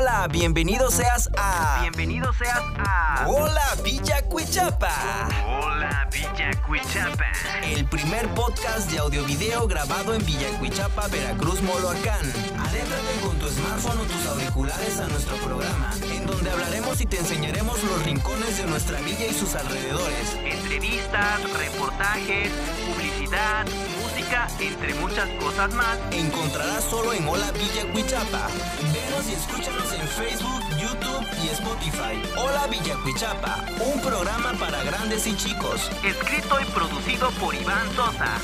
Hola, bienvenido seas a. Bienvenido seas a. Hola, Villa Cuichapa. Hola, Villa Cuichapa. El primer podcast de audio-video grabado en Villa Cuichapa, Veracruz, Moloacán. Adéntrate con tu smartphone o tus auriculares a nuestro programa, en donde hablaremos y te enseñaremos los rincones de nuestra villa y sus alrededores. Entrevistas, reportajes, entre muchas cosas más, encontrarás solo en Hola Villa Cuichapa. Venos y escúchanos en Facebook, YouTube y Spotify. Hola Villa Cuichapa, un programa para grandes y chicos. Escrito y producido por Iván Sosa.